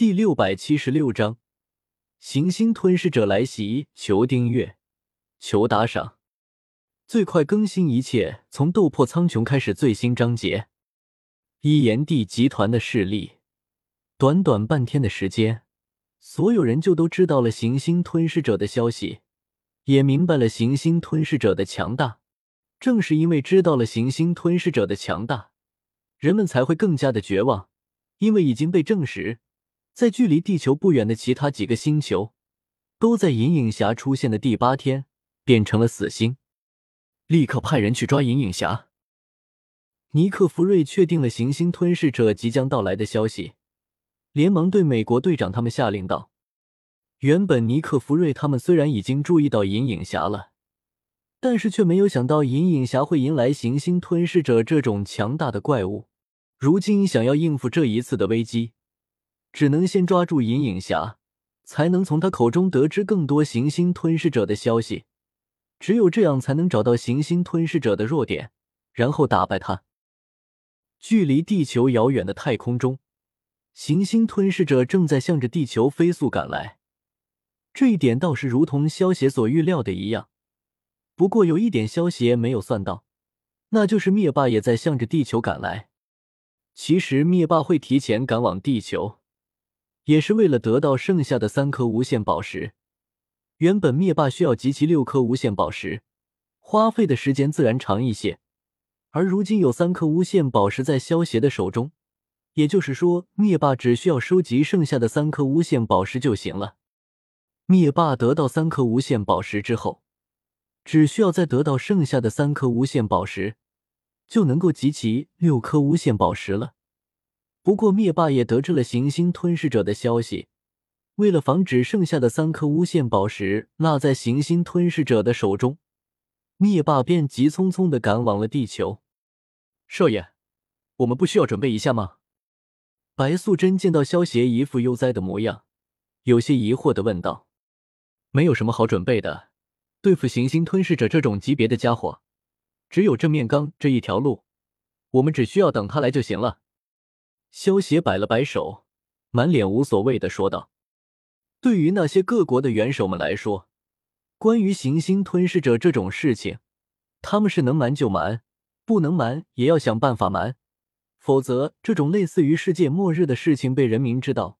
第六百七十六章，行星吞噬者来袭！求订阅，求打赏，最快更新一切从斗破苍穹开始最新章节。一炎帝集团的势力，短短半天的时间，所有人就都知道了行星吞噬者的消息，也明白了行星吞噬者的强大。正是因为知道了行星吞噬者的强大，人们才会更加的绝望，因为已经被证实。在距离地球不远的其他几个星球，都在银影侠出现的第八天变成了死星。立刻派人去抓银影侠。尼克弗瑞确定了行星吞噬者即将到来的消息，连忙对美国队长他们下令道：“原本尼克弗瑞他们虽然已经注意到银影侠了，但是却没有想到银影侠会迎来行星吞噬者这种强大的怪物。如今想要应付这一次的危机。”只能先抓住银影侠，才能从他口中得知更多行星吞噬者的消息。只有这样，才能找到行星吞噬者的弱点，然后打败他。距离地球遥远的太空中，行星吞噬者正在向着地球飞速赶来。这一点倒是如同萧协所预料的一样。不过有一点，萧协没有算到，那就是灭霸也在向着地球赶来。其实，灭霸会提前赶往地球。也是为了得到剩下的三颗无限宝石。原本灭霸需要集齐六颗无限宝石，花费的时间自然长一些。而如今有三颗无限宝石在萧协的手中，也就是说，灭霸只需要收集剩下的三颗无限宝石就行了。灭霸得到三颗无限宝石之后，只需要再得到剩下的三颗无限宝石，就能够集齐六颗无限宝石了。不过，灭霸也得知了行星吞噬者的消息。为了防止剩下的三颗无限宝石落在行星吞噬者的手中，灭霸便急匆匆的赶往了地球。少爷，我们不需要准备一下吗？白素贞见到萧协一副悠哉的模样，有些疑惑的问道：“没有什么好准备的，对付行星吞噬者这种级别的家伙，只有正面刚这一条路，我们只需要等他来就行了。”萧协摆了摆手，满脸无所谓的说道：“对于那些各国的元首们来说，关于行星吞噬者这种事情，他们是能瞒就瞒，不能瞒也要想办法瞒。否则，这种类似于世界末日的事情被人民知道，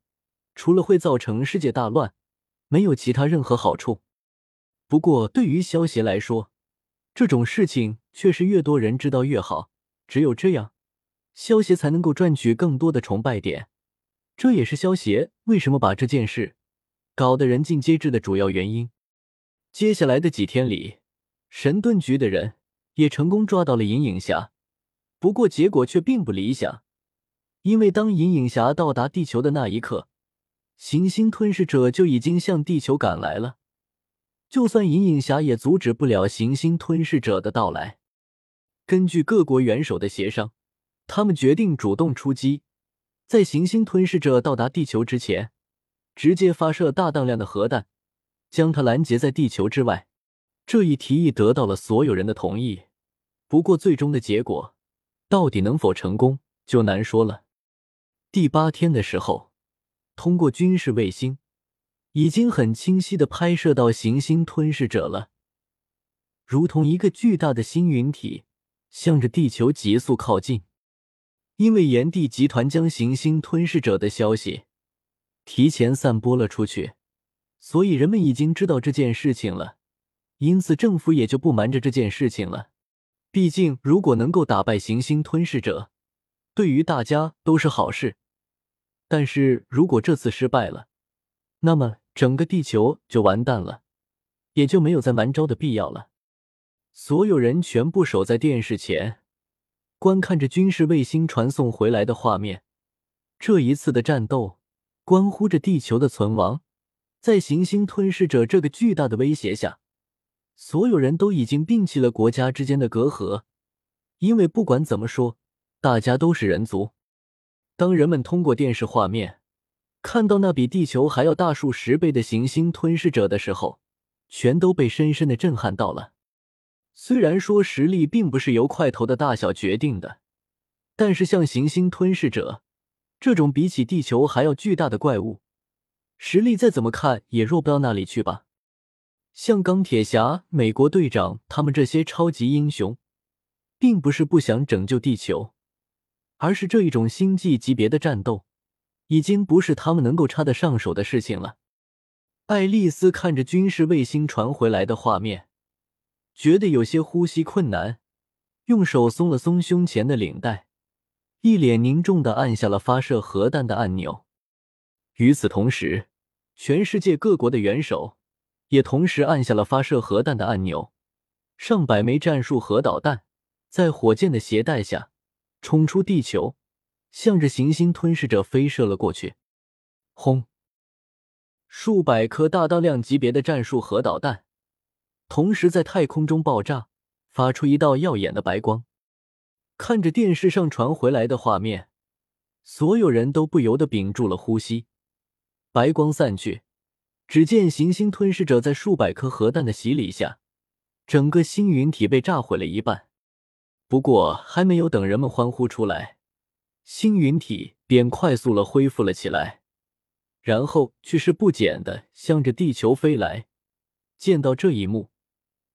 除了会造成世界大乱，没有其他任何好处。不过，对于萧协来说，这种事情却是越多人知道越好，只有这样。”萧协才能够赚取更多的崇拜点，这也是萧协为什么把这件事搞得人尽皆知的主要原因。接下来的几天里，神盾局的人也成功抓到了银影侠，不过结果却并不理想，因为当银影侠到达地球的那一刻，行星吞噬者就已经向地球赶来了，就算银影侠也阻止不了行星吞噬者的到来。根据各国元首的协商。他们决定主动出击，在行星吞噬者到达地球之前，直接发射大当量的核弹，将它拦截在地球之外。这一提议得到了所有人的同意。不过，最终的结果到底能否成功，就难说了。第八天的时候，通过军事卫星，已经很清晰的拍摄到行星吞噬者了，如同一个巨大的星云体，向着地球急速靠近。因为炎帝集团将行星吞噬者的消息提前散播了出去，所以人们已经知道这件事情了。因此，政府也就不瞒着这件事情了。毕竟，如果能够打败行星吞噬者，对于大家都是好事。但是如果这次失败了，那么整个地球就完蛋了，也就没有再瞒招的必要了。所有人全部守在电视前。观看着军事卫星传送回来的画面，这一次的战斗关乎着地球的存亡。在行星吞噬者这个巨大的威胁下，所有人都已经摒弃了国家之间的隔阂，因为不管怎么说，大家都是人族。当人们通过电视画面看到那比地球还要大数十倍的行星吞噬者的时候，全都被深深的震撼到了。虽然说实力并不是由块头的大小决定的，但是像行星吞噬者这种比起地球还要巨大的怪物，实力再怎么看也弱不到哪里去吧？像钢铁侠、美国队长他们这些超级英雄，并不是不想拯救地球，而是这一种星际级别的战斗，已经不是他们能够插得上手的事情了。爱丽丝看着军事卫星传回来的画面，觉得有些呼吸困难，用手松了松胸前的领带，一脸凝重的按下了发射核弹的按钮。与此同时，全世界各国的元首。也同时按下了发射核弹的按钮，上百枚战术核导弹在火箭的携带下冲出地球，向着行星吞噬者飞射了过去。轰！数百颗大当量级别的战术核导弹同时在太空中爆炸，发出一道耀眼的白光。看着电视上传回来的画面，所有人都不由得屏住了呼吸。白光散去。只见行星吞噬者在数百颗核弹的洗礼下，整个星云体被炸毁了一半。不过，还没有等人们欢呼出来，星云体便快速了恢复了起来，然后去势不减的向着地球飞来。见到这一幕，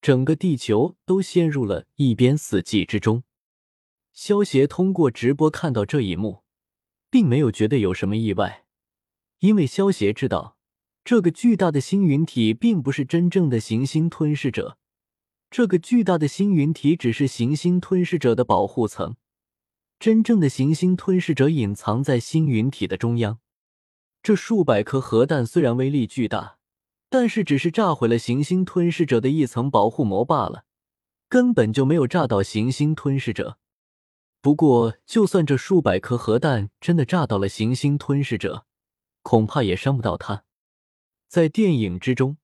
整个地球都陷入了一边死寂之中。萧协通过直播看到这一幕，并没有觉得有什么意外，因为萧协知道。这个巨大的星云体并不是真正的行星吞噬者，这个巨大的星云体只是行星吞噬者的保护层。真正的行星吞噬者隐藏在星云体的中央。这数百颗核弹虽然威力巨大，但是只是炸毁了行星吞噬者的一层保护膜罢了，根本就没有炸到行星吞噬者。不过，就算这数百颗核弹真的炸到了行星吞噬者，恐怕也伤不到他。在电影之中，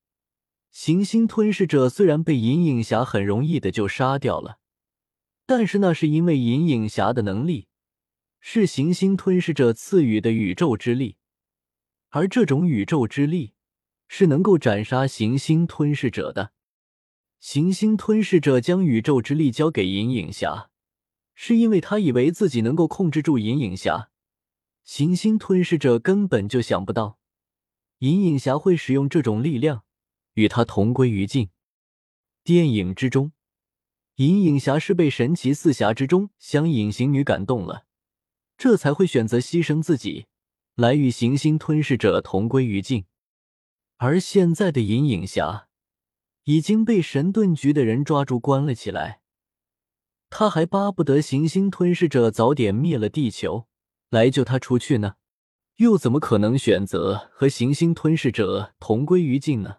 行星吞噬者虽然被银影侠很容易的就杀掉了，但是那是因为银影侠的能力是行星吞噬者赐予的宇宙之力，而这种宇宙之力是能够斩杀行星吞噬者的。行星吞噬者将宇宙之力交给银影侠，是因为他以为自己能够控制住银影侠。行星吞噬者根本就想不到。银影侠会使用这种力量与他同归于尽。电影之中，银影侠是被神奇四侠之中想隐形女感动了，这才会选择牺牲自己来与行星吞噬者同归于尽。而现在的银影侠已经被神盾局的人抓住关了起来，他还巴不得行星吞噬者早点灭了地球，来救他出去呢。又怎么可能选择和行星吞噬者同归于尽呢？